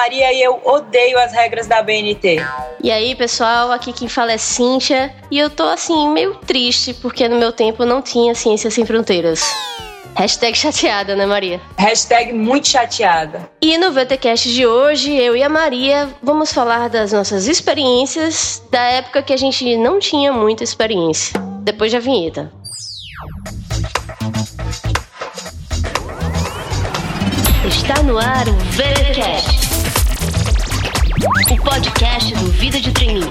Maria e eu odeio as regras da BNT. E aí, pessoal, aqui quem fala é Cíntia e eu tô assim meio triste porque no meu tempo não tinha Ciências Sem Fronteiras. Hashtag chateada, né, Maria? Hashtag muito chateada. E no VTCast de hoje, eu e a Maria vamos falar das nossas experiências da época que a gente não tinha muita experiência. Depois da vinheta. Está no ar o VTCast, o podcast do Vida de Treininho.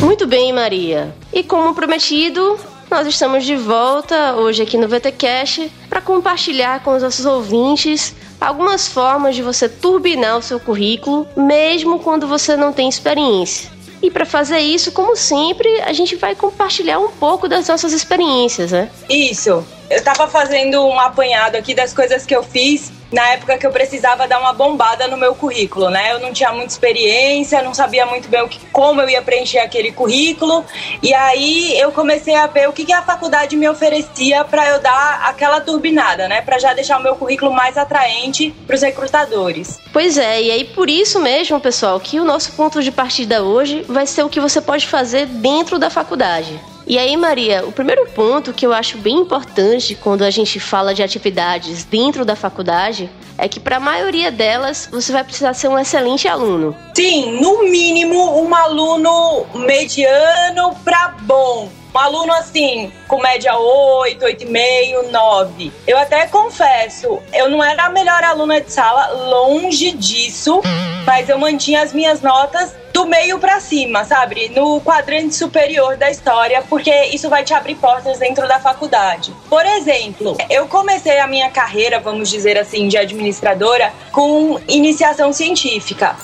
Muito bem, Maria. E como prometido, nós estamos de volta hoje aqui no VTCast para compartilhar com os nossos ouvintes algumas formas de você turbinar o seu currículo, mesmo quando você não tem experiência. E para fazer isso, como sempre, a gente vai compartilhar um pouco das nossas experiências, né? Isso. Eu tava fazendo um apanhado aqui das coisas que eu fiz na época que eu precisava dar uma bombada no meu currículo, né? Eu não tinha muita experiência, não sabia muito bem o que, como eu ia preencher aquele currículo. E aí eu comecei a ver o que, que a faculdade me oferecia para eu dar aquela turbinada, né? Para já deixar o meu currículo mais atraente para os recrutadores. Pois é, e aí por isso mesmo, pessoal, que o nosso ponto de partida hoje vai ser o que você pode fazer dentro da faculdade. E aí, Maria, o primeiro ponto que eu acho bem importante quando a gente fala de atividades dentro da faculdade é que para a maioria delas você vai precisar ser um excelente aluno. Sim, no mínimo um aluno mediano para bom. Um aluno assim, com média 8, 8,5, 9. Eu até confesso, eu não era a melhor aluna de sala, longe disso, mas eu mantinha as minhas notas do meio para cima, sabe? No quadrante superior da história, porque isso vai te abrir portas dentro da faculdade. Por exemplo, eu comecei a minha carreira, vamos dizer assim, de administradora com iniciação científica.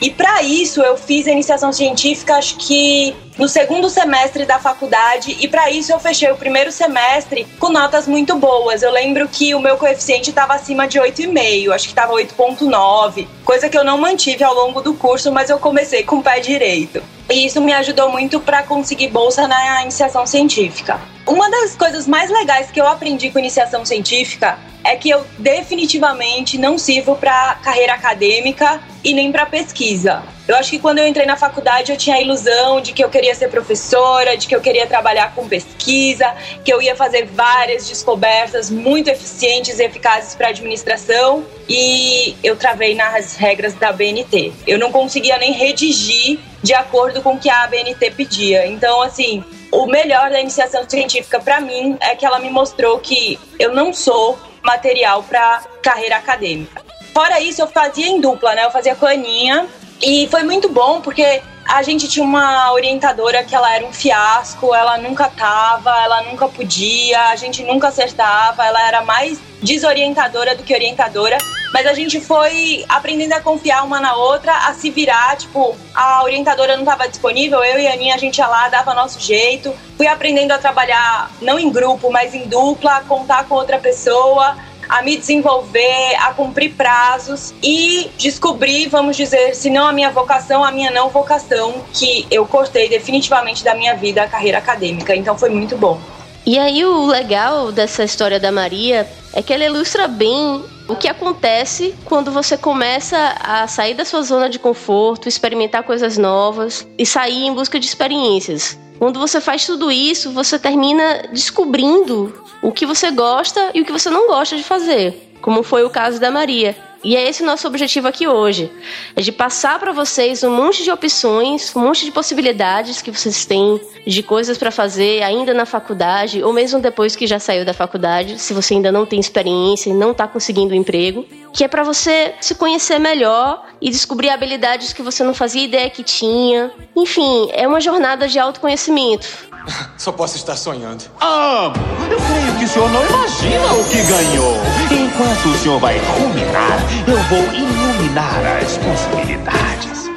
E para isso eu fiz a iniciação científica, acho que no segundo semestre da faculdade, e para isso eu fechei o primeiro semestre com notas muito boas. Eu lembro que o meu coeficiente estava acima de 8,5, acho que estava 8,9, coisa que eu não mantive ao longo do curso, mas eu comecei com o pé direito. E isso me ajudou muito para conseguir bolsa na iniciação científica. Uma das coisas mais legais que eu aprendi com iniciação científica é que eu definitivamente não sirvo para carreira acadêmica e nem para pesquisa. Eu acho que quando eu entrei na faculdade eu tinha a ilusão de que eu queria ser professora, de que eu queria trabalhar com pesquisa, que eu ia fazer várias descobertas muito eficientes e eficazes para administração e eu travei nas regras da BNT. Eu não conseguia nem redigir de acordo com o que a BNT pedia. Então, assim, o melhor da iniciação científica para mim é que ela me mostrou que eu não sou material para carreira acadêmica. Fora isso, eu fazia em dupla, né? Eu fazia com a Aninha e foi muito bom porque a gente tinha uma orientadora que ela era um fiasco, ela nunca tava, ela nunca podia, a gente nunca acertava, ela era mais desorientadora do que orientadora. Mas a gente foi aprendendo a confiar uma na outra, a se virar, tipo, a orientadora não estava disponível, eu e a Aninha, a gente ia lá, dava nosso jeito. Fui aprendendo a trabalhar, não em grupo, mas em dupla, contar com outra pessoa, a me desenvolver, a cumprir prazos e descobrir, vamos dizer, se não a minha vocação, a minha não vocação, que eu cortei definitivamente da minha vida a carreira acadêmica. Então foi muito bom. E aí o legal dessa história da Maria é que ela ilustra bem o que acontece quando você começa a sair da sua zona de conforto, experimentar coisas novas e sair em busca de experiências. Quando você faz tudo isso, você termina descobrindo o que você gosta e o que você não gosta de fazer, como foi o caso da Maria. E é esse o nosso objetivo aqui hoje: é de passar para vocês um monte de opções, um monte de possibilidades que vocês têm de coisas para fazer ainda na faculdade ou mesmo depois que já saiu da faculdade, se você ainda não tem experiência e não está conseguindo um emprego, que é para você se conhecer melhor e descobrir habilidades que você não fazia ideia que tinha. Enfim, é uma jornada de autoconhecimento. Só posso estar sonhando. Amo! Eu creio que o senhor não imagina o que ganhou. Enquanto o senhor vai ruminar, eu vou iluminar as possibilidades.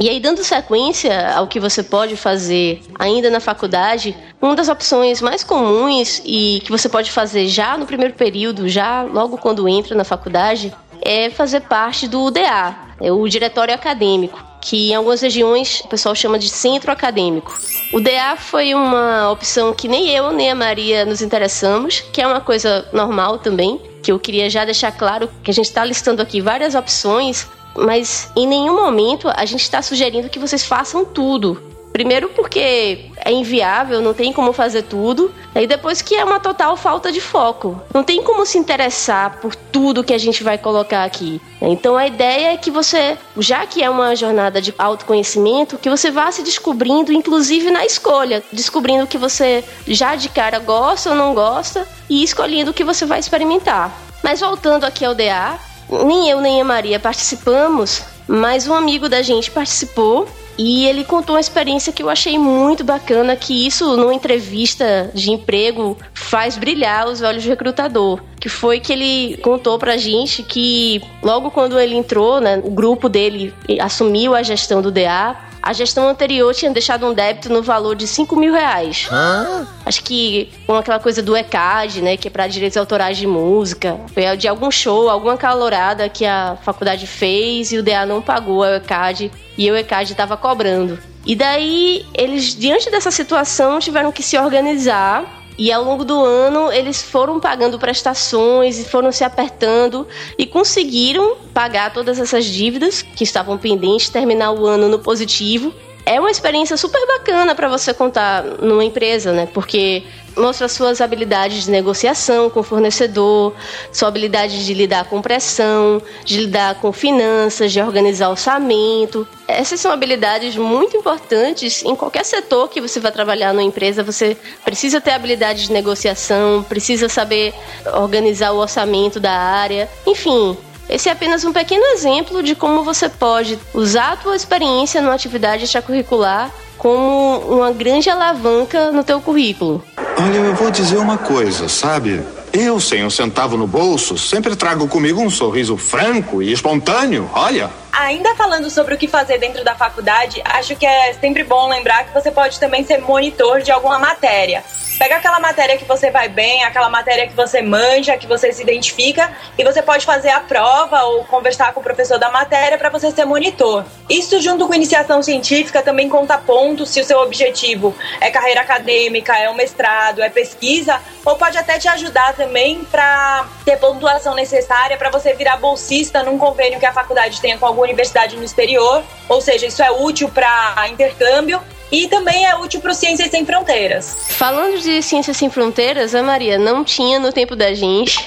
E aí, dando sequência ao que você pode fazer ainda na faculdade, uma das opções mais comuns e que você pode fazer já no primeiro período, já logo quando entra na faculdade, é fazer parte do UDA, é o Diretório Acadêmico, que em algumas regiões o pessoal chama de Centro Acadêmico. O DA foi uma opção que nem eu nem a Maria nos interessamos, que é uma coisa normal também, que eu queria já deixar claro que a gente está listando aqui várias opções mas em nenhum momento a gente está sugerindo que vocês façam tudo. Primeiro porque é inviável, não tem como fazer tudo. E depois que é uma total falta de foco. Não tem como se interessar por tudo que a gente vai colocar aqui. Então a ideia é que você, já que é uma jornada de autoconhecimento, que você vá se descobrindo, inclusive na escolha, descobrindo o que você já de cara gosta ou não gosta e escolhendo o que você vai experimentar. Mas voltando aqui ao DA, nem eu nem a Maria participamos, mas um amigo da gente participou e ele contou uma experiência que eu achei muito bacana, que isso numa entrevista de emprego faz brilhar os olhos do recrutador. Que foi que ele contou pra gente que logo quando ele entrou, né, o grupo dele assumiu a gestão do DA, a gestão anterior tinha deixado um débito no valor de 5 mil reais. Hã? Acho que com aquela coisa do ECAD, né? Que é para direitos autorais de música. Foi de algum show, alguma calorada que a faculdade fez e o DA não pagou a ECAD e o ECAD estava cobrando. E daí, eles, diante dessa situação, tiveram que se organizar e ao longo do ano eles foram pagando prestações e foram se apertando e conseguiram pagar todas essas dívidas que estavam pendentes, terminar o ano no positivo. É uma experiência super bacana para você contar numa empresa, né? Porque mostra suas habilidades de negociação com o fornecedor, sua habilidade de lidar com pressão, de lidar com finanças, de organizar orçamento. Essas são habilidades muito importantes em qualquer setor que você vai trabalhar numa empresa. Você precisa ter habilidade de negociação, precisa saber organizar o orçamento da área. Enfim, esse é apenas um pequeno exemplo de como você pode usar a tua experiência numa atividade extracurricular como uma grande alavanca no teu currículo. Olha, eu vou dizer uma coisa, sabe? Eu, sem um centavo no bolso, sempre trago comigo um sorriso franco e espontâneo, olha. Ainda falando sobre o que fazer dentro da faculdade, acho que é sempre bom lembrar que você pode também ser monitor de alguma matéria. Pega aquela matéria que você vai bem, aquela matéria que você manja, que você se identifica, e você pode fazer a prova ou conversar com o professor da matéria para você ser monitor. Isso, junto com iniciação científica, também conta pontos se o seu objetivo é carreira acadêmica, é um mestrado, é pesquisa, ou pode até te ajudar também para ter pontuação necessária para você virar bolsista num convênio que a faculdade tenha com alguma universidade no exterior. Ou seja, isso é útil para intercâmbio e também é útil para o Ciências Sem Fronteiras. Falando de Ciências Sem Fronteiras, a Maria não tinha no tempo da gente.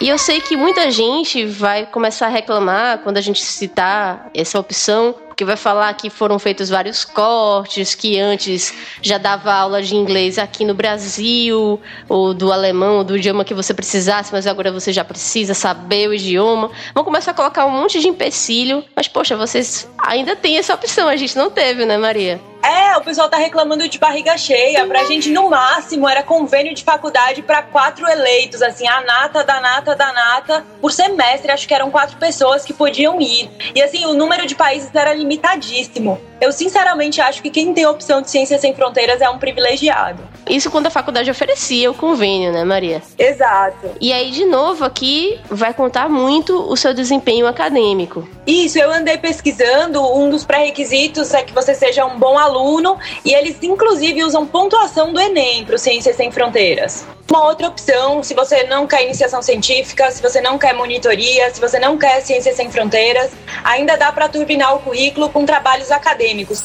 E eu sei que muita gente vai começar a reclamar quando a gente citar essa opção, porque vai falar que foram feitos vários cortes, que antes já dava aula de inglês aqui no Brasil, ou do alemão, ou do idioma que você precisasse, mas agora você já precisa saber o idioma. Vão começar a colocar um monte de empecilho, mas poxa, vocês ainda têm essa opção, a gente não teve, né, Maria? É, o pessoal tá reclamando de barriga cheia. Pra gente, no máximo, era convênio de faculdade para quatro eleitos, assim, a nata da nata da nata. Por semestre, acho que eram quatro pessoas que podiam ir. E assim, o número de países era limitadíssimo. Eu sinceramente acho que quem tem a opção de Ciências Sem Fronteiras é um privilegiado. Isso quando a faculdade oferecia o convênio, né, Maria? Exato. E aí, de novo, aqui vai contar muito o seu desempenho acadêmico. Isso, eu andei pesquisando. Um dos pré-requisitos é que você seja um bom aluno e eles, inclusive, usam pontuação do Enem para o Ciências Sem Fronteiras. Uma outra opção, se você não quer iniciação científica, se você não quer monitoria, se você não quer Ciências Sem Fronteiras, ainda dá para turbinar o currículo com trabalhos acadêmicos.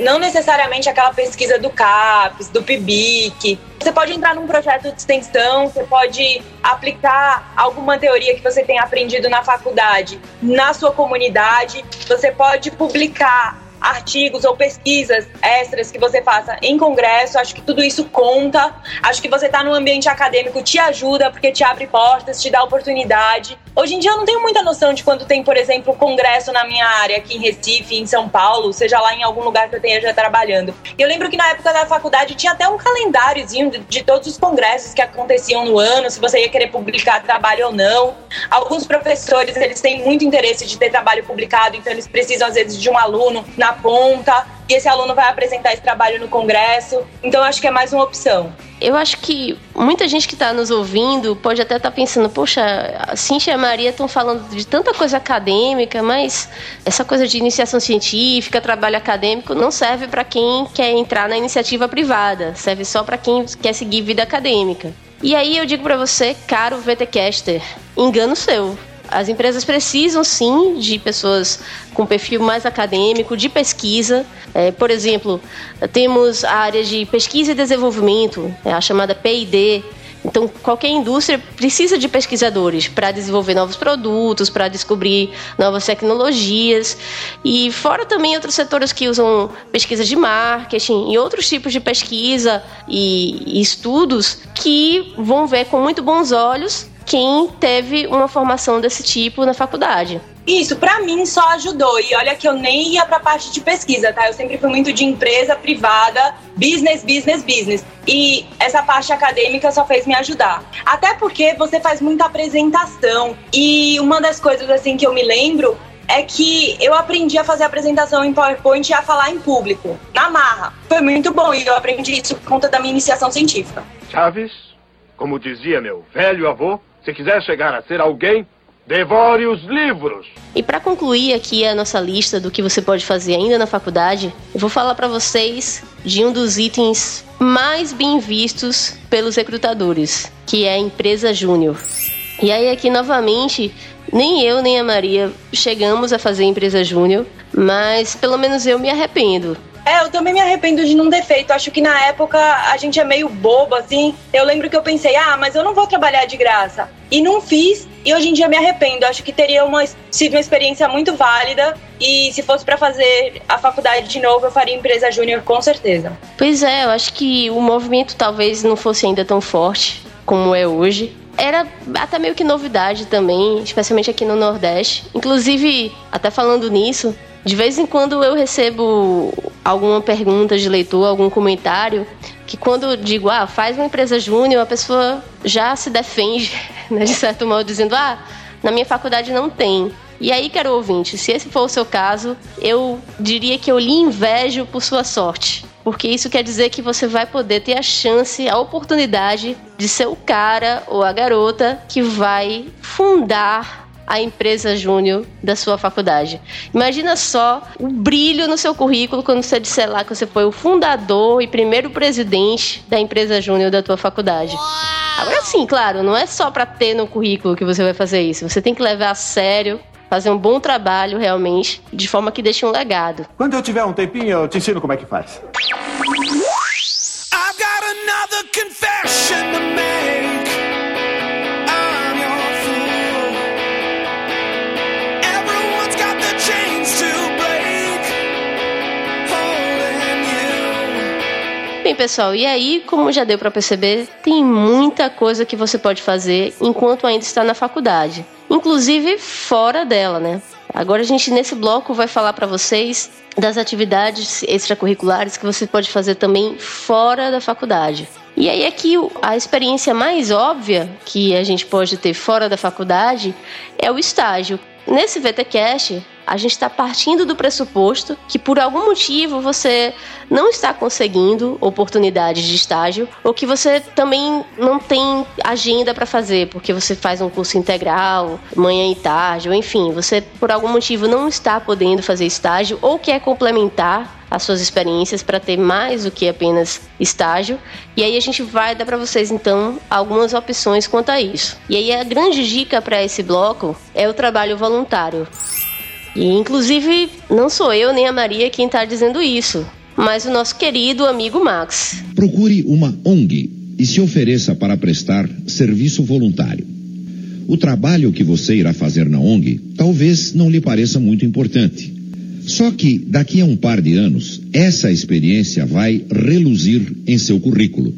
Não necessariamente aquela pesquisa do CAPES, do PIBIC. Você pode entrar num projeto de extensão, você pode aplicar alguma teoria que você tenha aprendido na faculdade na sua comunidade, você pode publicar artigos ou pesquisas extras que você faça em congresso, acho que tudo isso conta. Acho que você está no ambiente acadêmico te ajuda porque te abre portas, te dá oportunidade. Hoje em dia eu não tenho muita noção de quando tem, por exemplo, congresso na minha área aqui em Recife, em São Paulo, seja lá em algum lugar que eu tenha já trabalhando. Eu lembro que na época da faculdade tinha até um calendáriozinho de, de todos os congressos que aconteciam no ano, se você ia querer publicar trabalho ou não. Alguns professores, eles têm muito interesse de ter trabalho publicado, então eles precisam às vezes de um aluno na ponta e esse aluno vai apresentar esse trabalho no congresso. Então acho que é mais uma opção. Eu acho que muita gente que está nos ouvindo pode até estar tá pensando, poxa, a Cintia e a Maria estão falando de tanta coisa acadêmica, mas essa coisa de iniciação científica, trabalho acadêmico, não serve para quem quer entrar na iniciativa privada, serve só para quem quer seguir vida acadêmica. E aí eu digo para você, caro VTcaster, engano seu. As empresas precisam sim de pessoas com perfil mais acadêmico, de pesquisa. É, por exemplo, temos a área de pesquisa e desenvolvimento, é a chamada P&D, então, qualquer indústria precisa de pesquisadores para desenvolver novos produtos, para descobrir novas tecnologias. E fora também outros setores que usam pesquisa de marketing e outros tipos de pesquisa e, e estudos que vão ver com muito bons olhos quem teve uma formação desse tipo na faculdade. Isso, para mim só ajudou. E olha que eu nem ia pra parte de pesquisa, tá? Eu sempre fui muito de empresa privada, business, business, business. E essa parte acadêmica só fez me ajudar. Até porque você faz muita apresentação. E uma das coisas assim que eu me lembro é que eu aprendi a fazer apresentação em PowerPoint e a falar em público, na marra. Foi muito bom e eu aprendi isso por conta da minha iniciação científica. Chaves, como dizia meu velho avô, se quiser chegar a ser alguém, devore os livros. E para concluir aqui a nossa lista do que você pode fazer ainda na faculdade, eu vou falar para vocês de um dos itens mais bem vistos pelos recrutadores, que é a empresa júnior. E aí aqui novamente, nem eu nem a Maria chegamos a fazer empresa júnior, mas pelo menos eu me arrependo. É, eu também me arrependo de não ter feito. Acho que na época a gente é meio bobo, assim. Eu lembro que eu pensei, ah, mas eu não vou trabalhar de graça. E não fiz, e hoje em dia me arrependo. Acho que teria uma, sido uma experiência muito válida. E se fosse para fazer a faculdade de novo, eu faria empresa júnior com certeza. Pois é, eu acho que o movimento talvez não fosse ainda tão forte como é hoje era até meio que novidade também, especialmente aqui no Nordeste. Inclusive, até falando nisso, de vez em quando eu recebo alguma pergunta de leitor, algum comentário, que quando digo, ah, faz uma empresa júnior, a pessoa já se defende, né, de certo modo, dizendo, ah, na minha faculdade não tem. E aí, caro ouvinte, se esse for o seu caso, eu diria que eu lhe invejo por sua sorte. Porque isso quer dizer que você vai poder ter a chance, a oportunidade de ser o cara ou a garota que vai fundar a empresa júnior da sua faculdade. Imagina só o brilho no seu currículo quando você disser lá que você foi o fundador e primeiro presidente da empresa júnior da tua faculdade. Agora sim, claro, não é só para ter no currículo que você vai fazer isso. Você tem que levar a sério fazer um bom trabalho realmente, de forma que deixe um legado. Quando eu tiver um tempinho, eu te ensino como é que faz. I've got another confession to make. Pessoal, e aí, como já deu para perceber, tem muita coisa que você pode fazer enquanto ainda está na faculdade, inclusive fora dela, né? Agora a gente nesse bloco vai falar para vocês das atividades extracurriculares que você pode fazer também fora da faculdade. E aí aqui a experiência mais óbvia que a gente pode ter fora da faculdade é o estágio. Nesse VTcast, a gente está partindo do pressuposto que por algum motivo você não está conseguindo oportunidades de estágio ou que você também não tem agenda para fazer, porque você faz um curso integral, manhã e tarde, ou enfim, você por algum motivo não está podendo fazer estágio ou quer complementar as suas experiências para ter mais do que apenas estágio. E aí a gente vai dar para vocês então algumas opções quanto a isso. E aí a grande dica para esse bloco é o trabalho voluntário. E inclusive não sou eu nem a Maria quem está dizendo isso, mas o nosso querido amigo Max. Procure uma ONG e se ofereça para prestar serviço voluntário. O trabalho que você irá fazer na ONG talvez não lhe pareça muito importante. Só que, daqui a um par de anos, essa experiência vai reluzir em seu currículo.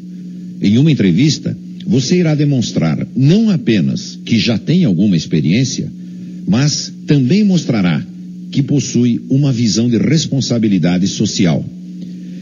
Em uma entrevista, você irá demonstrar não apenas que já tem alguma experiência, mas também mostrará que possui uma visão de responsabilidade social.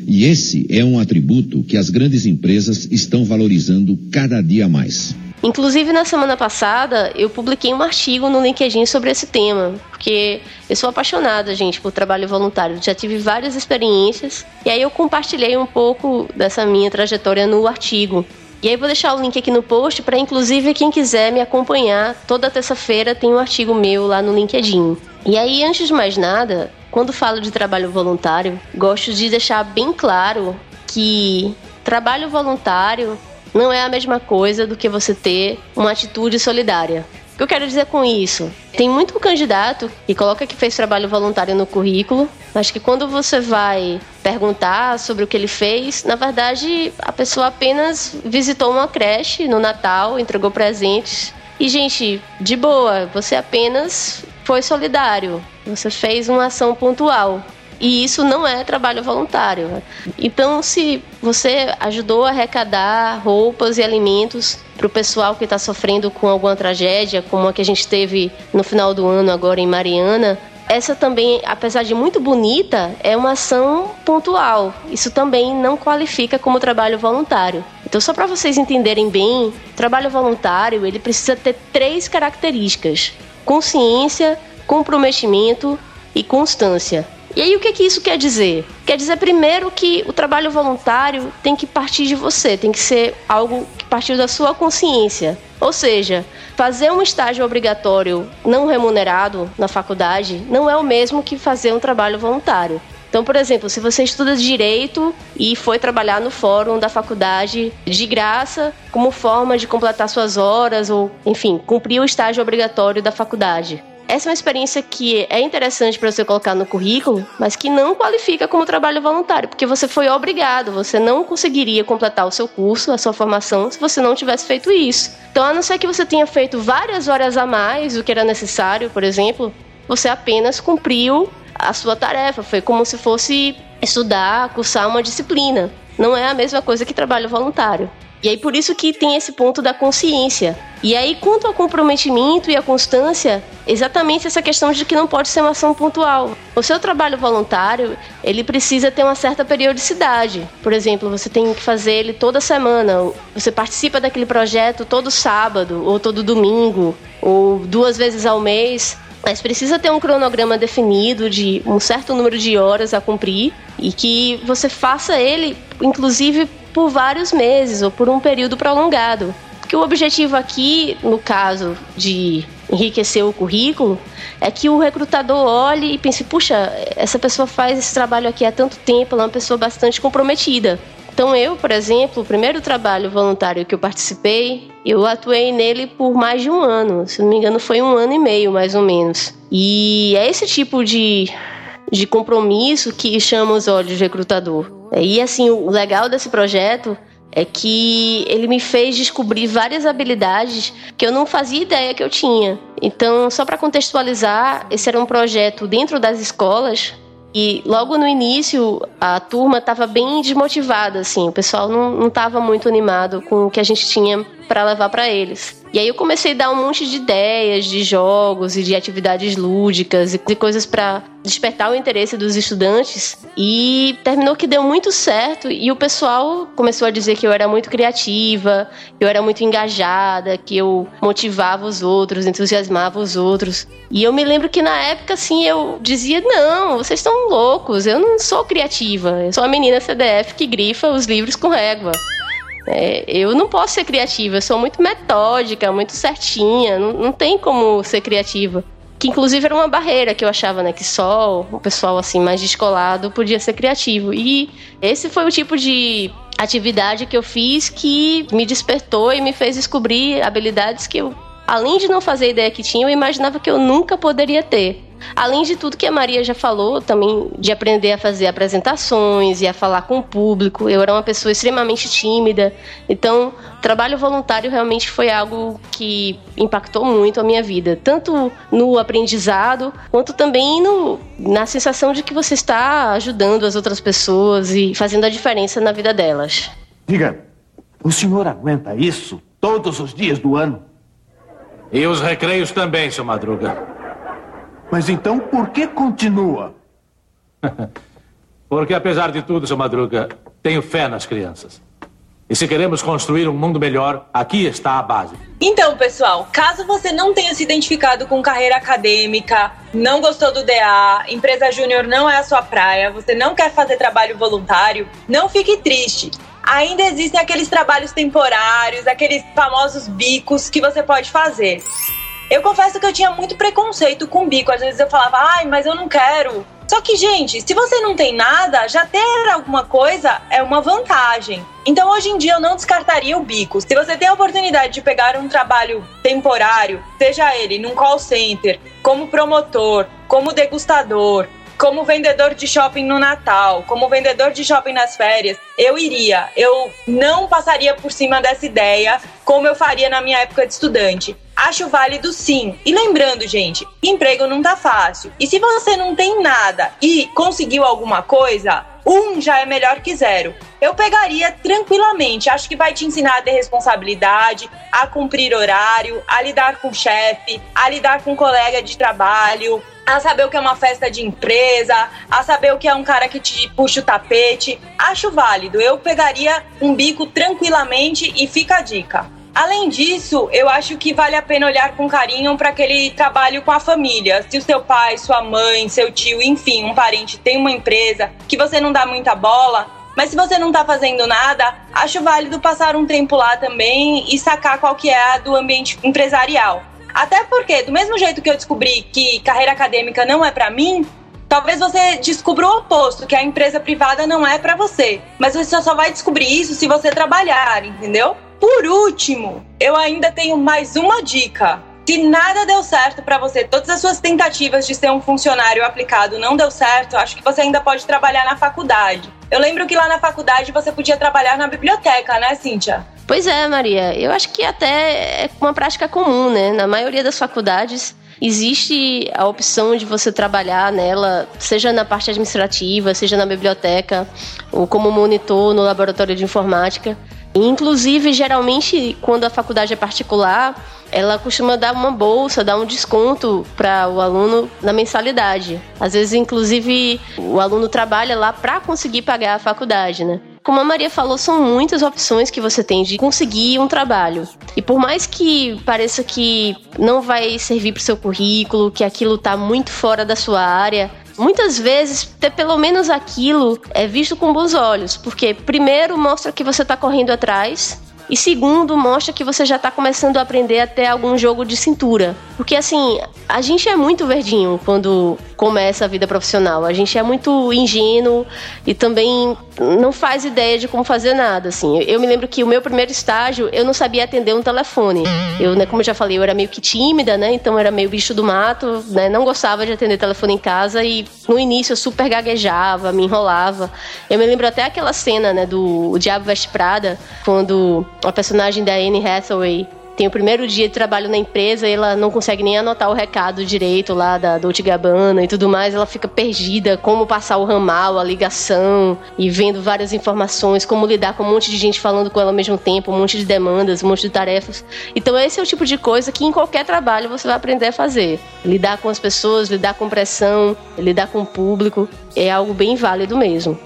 E esse é um atributo que as grandes empresas estão valorizando cada dia mais. Inclusive, na semana passada, eu publiquei um artigo no LinkedIn sobre esse tema, porque eu sou apaixonada, gente, por trabalho voluntário. Já tive várias experiências, e aí eu compartilhei um pouco dessa minha trajetória no artigo. E aí vou deixar o link aqui no post para inclusive quem quiser me acompanhar, toda terça-feira tem um artigo meu lá no LinkedIn. E aí, antes de mais nada, quando falo de trabalho voluntário, gosto de deixar bem claro que trabalho voluntário não é a mesma coisa do que você ter uma atitude solidária. O que eu quero dizer com isso? Tem muito candidato que coloca que fez trabalho voluntário no currículo, mas que quando você vai perguntar sobre o que ele fez, na verdade a pessoa apenas visitou uma creche no Natal, entregou presentes. E, gente, de boa, você apenas foi solidário, você fez uma ação pontual. E isso não é trabalho voluntário. Então, se você ajudou a arrecadar roupas e alimentos para o pessoal que está sofrendo com alguma tragédia, como a que a gente teve no final do ano agora em Mariana, essa também, apesar de muito bonita, é uma ação pontual. Isso também não qualifica como trabalho voluntário. Então, só para vocês entenderem bem, trabalho voluntário ele precisa ter três características: consciência, comprometimento e constância. E aí o que, que isso quer dizer? Quer dizer primeiro que o trabalho voluntário tem que partir de você, tem que ser algo que partiu da sua consciência. Ou seja, fazer um estágio obrigatório não remunerado na faculdade não é o mesmo que fazer um trabalho voluntário. Então, por exemplo, se você estuda direito e foi trabalhar no fórum da faculdade de graça, como forma de completar suas horas ou, enfim, cumprir o estágio obrigatório da faculdade essa é uma experiência que é interessante para você colocar no currículo, mas que não qualifica como trabalho voluntário, porque você foi obrigado, você não conseguiria completar o seu curso, a sua formação, se você não tivesse feito isso. Então, a não ser que você tenha feito várias horas a mais do que era necessário, por exemplo, você apenas cumpriu a sua tarefa. Foi como se fosse estudar, cursar uma disciplina. Não é a mesma coisa que trabalho voluntário. E aí por isso que tem esse ponto da consciência. E aí quanto ao comprometimento e à constância, exatamente essa questão de que não pode ser uma ação pontual. O seu trabalho voluntário, ele precisa ter uma certa periodicidade. Por exemplo, você tem que fazer ele toda semana. Você participa daquele projeto todo sábado ou todo domingo ou duas vezes ao mês. Mas precisa ter um cronograma definido de um certo número de horas a cumprir e que você faça ele, inclusive, por vários meses ou por um período prolongado. Porque o objetivo aqui, no caso de enriquecer o currículo, é que o recrutador olhe e pense: puxa, essa pessoa faz esse trabalho aqui há tanto tempo, ela é uma pessoa bastante comprometida. Então, eu, por exemplo, o primeiro trabalho voluntário que eu participei, eu atuei nele por mais de um ano. Se não me engano, foi um ano e meio, mais ou menos. E é esse tipo de de compromisso que chama os olhos de recrutador. E assim, o legal desse projeto é que ele me fez descobrir várias habilidades que eu não fazia ideia que eu tinha. Então, só para contextualizar, esse era um projeto dentro das escolas e logo no início a turma estava bem desmotivada, assim, o pessoal não estava muito animado com o que a gente tinha para levar para eles. E aí eu comecei a dar um monte de ideias de jogos e de atividades lúdicas e coisas para despertar o interesse dos estudantes e terminou que deu muito certo e o pessoal começou a dizer que eu era muito criativa, que eu era muito engajada, que eu motivava os outros, entusiasmava os outros. E eu me lembro que na época assim eu dizia: "Não, vocês estão loucos, eu não sou criativa, eu sou a menina CDF que grifa os livros com régua". É, eu não posso ser criativa, eu sou muito metódica, muito certinha, não, não tem como ser criativa. Que inclusive era uma barreira que eu achava, né? Que só o pessoal assim mais descolado podia ser criativo. E esse foi o tipo de atividade que eu fiz que me despertou e me fez descobrir habilidades que eu, além de não fazer ideia que tinha, eu imaginava que eu nunca poderia ter. Além de tudo que a Maria já falou, também de aprender a fazer apresentações e a falar com o público. Eu era uma pessoa extremamente tímida, então trabalho voluntário realmente foi algo que impactou muito a minha vida, tanto no aprendizado quanto também no, na sensação de que você está ajudando as outras pessoas e fazendo a diferença na vida delas. Diga, o senhor aguenta isso? Todos os dias do ano. E os recreios também, seu Madruga. Mas então por que continua? Porque apesar de tudo, seu Madruga, tenho fé nas crianças. E se queremos construir um mundo melhor, aqui está a base. Então, pessoal, caso você não tenha se identificado com carreira acadêmica, não gostou do DA, empresa júnior não é a sua praia, você não quer fazer trabalho voluntário, não fique triste. Ainda existem aqueles trabalhos temporários, aqueles famosos bicos que você pode fazer. Eu confesso que eu tinha muito preconceito com bico. Às vezes eu falava, ai, mas eu não quero. Só que, gente, se você não tem nada, já ter alguma coisa é uma vantagem. Então, hoje em dia, eu não descartaria o bico. Se você tem a oportunidade de pegar um trabalho temporário, seja ele num call center, como promotor, como degustador, como vendedor de shopping no Natal, como vendedor de shopping nas férias, eu iria. Eu não passaria por cima dessa ideia como eu faria na minha época de estudante. Acho válido sim. E lembrando, gente, emprego não tá fácil. E se você não tem nada e conseguiu alguma coisa, um já é melhor que zero. Eu pegaria tranquilamente. Acho que vai te ensinar a ter responsabilidade, a cumprir horário, a lidar com o chefe, a lidar com um colega de trabalho, a saber o que é uma festa de empresa, a saber o que é um cara que te puxa o tapete. Acho válido. Eu pegaria um bico tranquilamente e fica a dica. Além disso, eu acho que vale a pena olhar com carinho para aquele trabalho com a família. Se o seu pai, sua mãe, seu tio, enfim, um parente tem uma empresa que você não dá muita bola, mas se você não está fazendo nada, acho válido passar um tempo lá também e sacar qual que é a do ambiente empresarial. Até porque, do mesmo jeito que eu descobri que carreira acadêmica não é para mim, talvez você descubra o oposto, que a empresa privada não é para você. Mas você só vai descobrir isso se você trabalhar, entendeu? Por último, eu ainda tenho mais uma dica. Se nada deu certo para você, todas as suas tentativas de ser um funcionário aplicado não deu certo, acho que você ainda pode trabalhar na faculdade. Eu lembro que lá na faculdade você podia trabalhar na biblioteca, né, Cíntia? Pois é, Maria. Eu acho que até é uma prática comum, né? Na maioria das faculdades existe a opção de você trabalhar nela, seja na parte administrativa, seja na biblioteca, ou como monitor no laboratório de informática. Inclusive, geralmente, quando a faculdade é particular, ela costuma dar uma bolsa, dar um desconto para o aluno na mensalidade. Às vezes, inclusive, o aluno trabalha lá para conseguir pagar a faculdade, né? Como a Maria falou, são muitas opções que você tem de conseguir um trabalho. E por mais que pareça que não vai servir para o seu currículo, que aquilo está muito fora da sua área, muitas vezes ter pelo menos aquilo é visto com bons olhos, porque primeiro mostra que você está correndo atrás e segundo, mostra que você já está começando a aprender até algum jogo de cintura. Porque assim, a gente é muito verdinho quando começa a vida profissional. A gente é muito ingênuo e também não faz ideia de como fazer nada, assim. Eu me lembro que o meu primeiro estágio, eu não sabia atender um telefone. Eu, né, como eu já falei, eu era meio que tímida, né? Então era meio bicho do mato, né? Não gostava de atender telefone em casa e no início eu super gaguejava, me enrolava. Eu me lembro até aquela cena, né, do o Diabo Veste Prada, quando a personagem da Anne Hathaway tem o primeiro dia de trabalho na empresa e ela não consegue nem anotar o recado direito lá da Dolce Gabbana e tudo mais, ela fica perdida, como passar o ramal, a ligação e vendo várias informações, como lidar com um monte de gente falando com ela ao mesmo tempo, um monte de demandas, um monte de tarefas. Então esse é o tipo de coisa que em qualquer trabalho você vai aprender a fazer. Lidar com as pessoas, lidar com pressão, lidar com o público, é algo bem válido mesmo.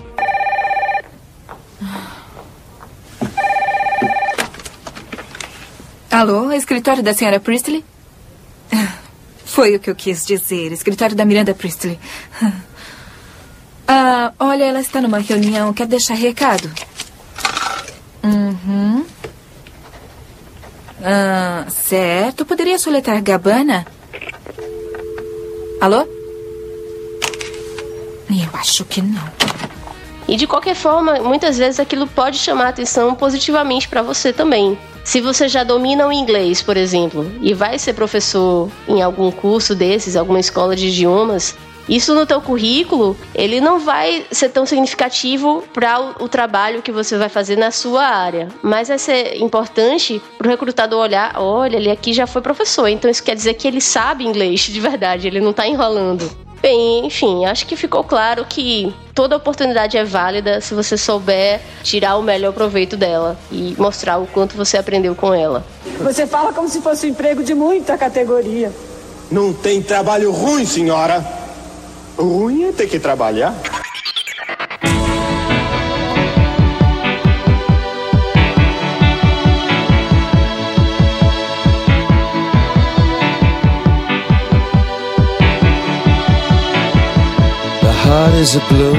Alô, escritório da senhora Priestley? Foi o que eu quis dizer, escritório da Miranda Priestley. Ah, olha, ela está numa reunião, quer deixar recado? Uhum. Ah, certo, poderia soletrar Gabana? Alô? Eu acho que não. E de qualquer forma, muitas vezes aquilo pode chamar atenção positivamente para você também. Se você já domina o inglês, por exemplo, e vai ser professor em algum curso desses, alguma escola de idiomas, isso no teu currículo, ele não vai ser tão significativo para o, o, trabalho que você vai fazer na sua área, mas vai ser importante para o recrutador olhar, olha, ele aqui já foi professor, então isso quer dizer que ele sabe inglês de verdade, ele não está enrolando. Bem, enfim, acho que ficou claro que toda oportunidade é válida se você souber tirar o melhor proveito dela e mostrar o quanto você aprendeu com ela. Você fala como se fosse um emprego de muita categoria. Não tem trabalho ruim, senhora. O ruim é ter que trabalhar.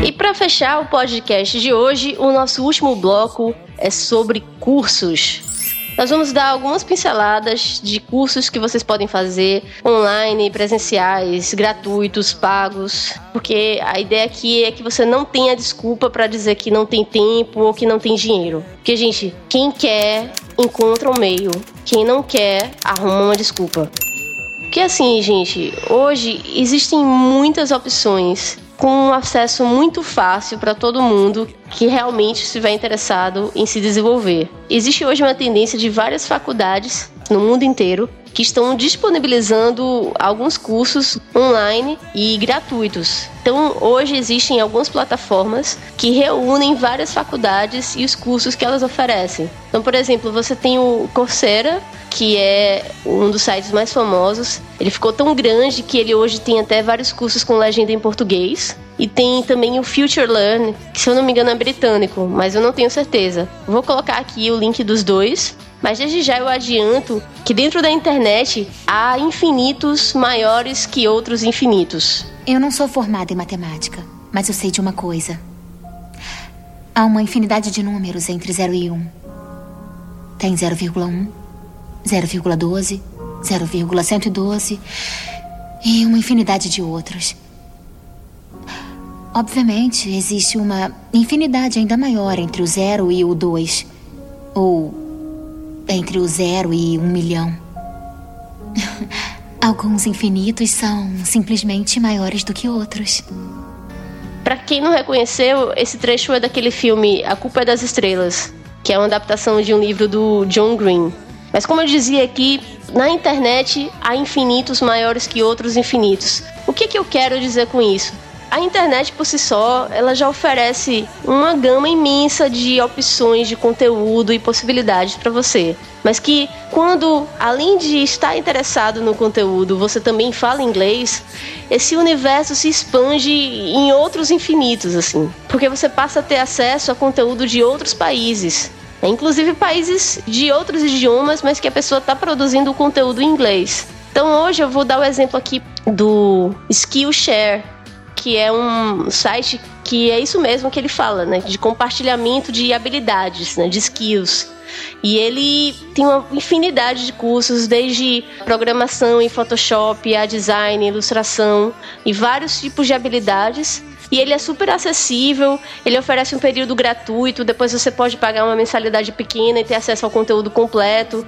E para fechar o podcast de hoje, o nosso último bloco é sobre cursos. Nós vamos dar algumas pinceladas de cursos que vocês podem fazer online, presenciais, gratuitos, pagos, porque a ideia aqui é que você não tenha desculpa para dizer que não tem tempo ou que não tem dinheiro. Porque, gente, quem quer encontra um meio, quem não quer arruma uma desculpa. Porque assim, gente, hoje existem muitas opções com um acesso muito fácil para todo mundo que realmente estiver interessado em se desenvolver. Existe hoje uma tendência de várias faculdades no mundo inteiro que estão disponibilizando alguns cursos online e gratuitos. Então, hoje existem algumas plataformas que reúnem várias faculdades e os cursos que elas oferecem. Então, por exemplo, você tem o Coursera, que é um dos sites mais famosos. Ele ficou tão grande que ele hoje tem até vários cursos com legenda em português. E tem também o Future Learn, que se eu não me engano é britânico, mas eu não tenho certeza. Vou colocar aqui o link dos dois. Mas desde já eu adianto que dentro da internet há infinitos maiores que outros infinitos. Eu não sou formada em matemática, mas eu sei de uma coisa. Há uma infinidade de números entre 0 e 1. Um. Tem 0,1, 0,12, 0,112 e uma infinidade de outros. Obviamente, existe uma infinidade ainda maior entre o zero e o dois. Ou entre o zero e um milhão. Alguns infinitos são simplesmente maiores do que outros. Para quem não reconheceu, esse trecho é daquele filme A Culpa é das Estrelas, que é uma adaptação de um livro do John Green. Mas como eu dizia aqui, na internet há infinitos maiores que outros infinitos. O que, que eu quero dizer com isso? A internet por si só, ela já oferece uma gama imensa de opções de conteúdo e possibilidades para você. Mas que quando, além de estar interessado no conteúdo, você também fala inglês, esse universo se expande em outros infinitos, assim. Porque você passa a ter acesso a conteúdo de outros países. É, inclusive países de outros idiomas, mas que a pessoa está produzindo o conteúdo em inglês. Então hoje eu vou dar o exemplo aqui do Skillshare, que é um site que é isso mesmo que ele fala, né? De compartilhamento de habilidades, né? De skills. E ele tem uma infinidade de cursos, desde programação em Photoshop, a design, ilustração e vários tipos de habilidades e ele é super acessível, ele oferece um período gratuito, depois você pode pagar uma mensalidade pequena e ter acesso ao conteúdo completo.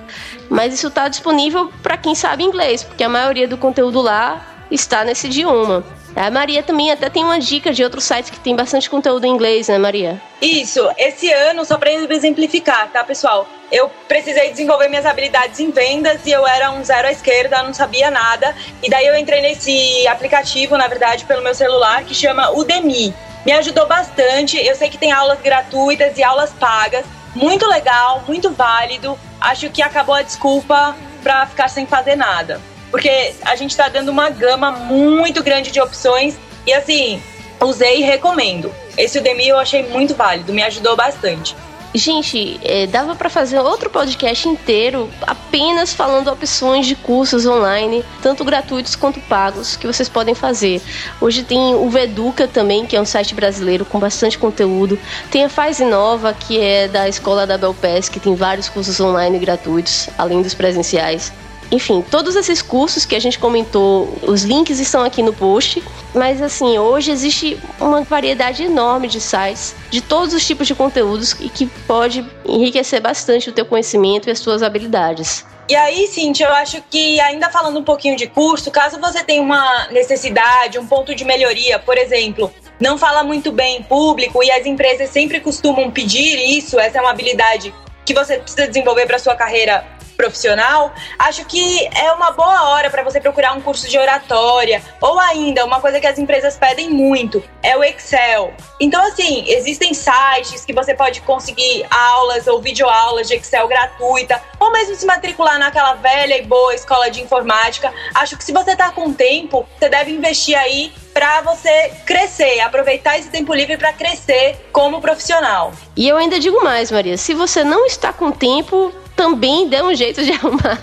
Mas isso está disponível para quem sabe inglês, porque a maioria do conteúdo lá está nesse idioma. A Maria também até tem uma dica de outros sites que tem bastante conteúdo em inglês, né, Maria? Isso. Esse ano, só para exemplificar, tá, pessoal? Eu precisei desenvolver minhas habilidades em vendas e eu era um zero à esquerda, não sabia nada. E daí eu entrei nesse aplicativo, na verdade, pelo meu celular, que chama Udemy. Me ajudou bastante. Eu sei que tem aulas gratuitas e aulas pagas. Muito legal, muito válido. Acho que acabou a desculpa para ficar sem fazer nada porque a gente está dando uma gama muito grande de opções e assim, usei e recomendo. Esse Udemy eu achei muito válido, me ajudou bastante. Gente, é, dava para fazer outro podcast inteiro apenas falando opções de cursos online, tanto gratuitos quanto pagos, que vocês podem fazer. Hoje tem o Veduca também, que é um site brasileiro com bastante conteúdo. Tem a Faz Nova, que é da escola da Belpes, que tem vários cursos online gratuitos, além dos presenciais. Enfim, todos esses cursos que a gente comentou, os links estão aqui no post. Mas assim, hoje existe uma variedade enorme de sites de todos os tipos de conteúdos e que pode enriquecer bastante o teu conhecimento e as tuas habilidades. E aí, Cintia, eu acho que ainda falando um pouquinho de curso, caso você tenha uma necessidade, um ponto de melhoria, por exemplo, não fala muito bem em público e as empresas sempre costumam pedir isso, essa é uma habilidade que você precisa desenvolver para sua carreira profissional, acho que é uma boa hora para você procurar um curso de oratória ou ainda uma coisa que as empresas pedem muito é o Excel. Então assim, existem sites que você pode conseguir aulas ou videoaulas de Excel gratuita ou mesmo se matricular naquela velha e boa escola de informática. Acho que se você tá com tempo, você deve investir aí para você crescer, aproveitar esse tempo livre para crescer como profissional. E eu ainda digo mais, Maria, se você não está com tempo, também dê um jeito de arrumar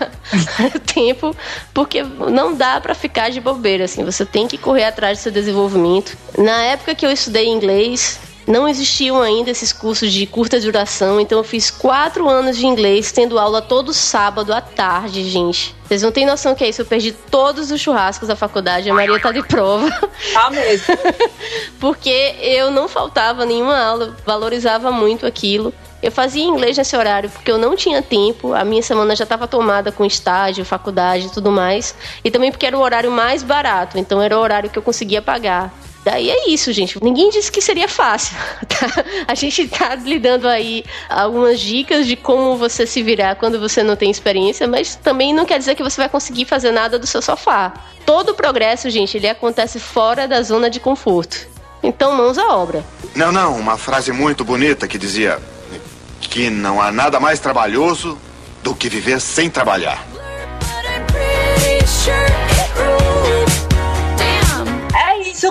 tempo, porque não dá para ficar de bobeira, assim, você tem que correr atrás do seu desenvolvimento. Na época que eu estudei inglês, não existiam ainda esses cursos de curta duração, então eu fiz quatro anos de inglês, tendo aula todo sábado à tarde, gente. Vocês não têm noção que é isso. Eu perdi todos os churrascos da faculdade. A Maria tá de prova. Tá mesmo. Porque eu não faltava nenhuma aula, valorizava muito aquilo. Eu fazia inglês nesse horário porque eu não tinha tempo, a minha semana já estava tomada com estágio, faculdade e tudo mais, e também porque era o horário mais barato, então era o horário que eu conseguia pagar. Daí é isso, gente. Ninguém disse que seria fácil. Tá? A gente tá lhe dando aí algumas dicas de como você se virar quando você não tem experiência, mas também não quer dizer que você vai conseguir fazer nada do seu sofá. Todo o progresso, gente, ele acontece fora da zona de conforto. Então, mãos à obra. Não, não, uma frase muito bonita que dizia que não há nada mais trabalhoso do que viver sem trabalhar.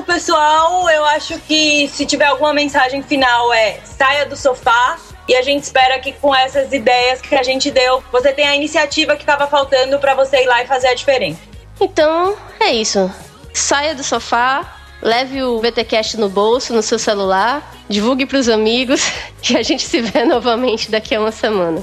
Pessoal. Eu acho que se tiver alguma mensagem final é saia do sofá. E a gente espera que com essas ideias que a gente deu, você tenha a iniciativa que estava faltando para você ir lá e fazer a diferença. Então, é isso. Saia do sofá, leve o VTcast no bolso, no seu celular, divulgue para os amigos e a gente se vê novamente daqui a uma semana.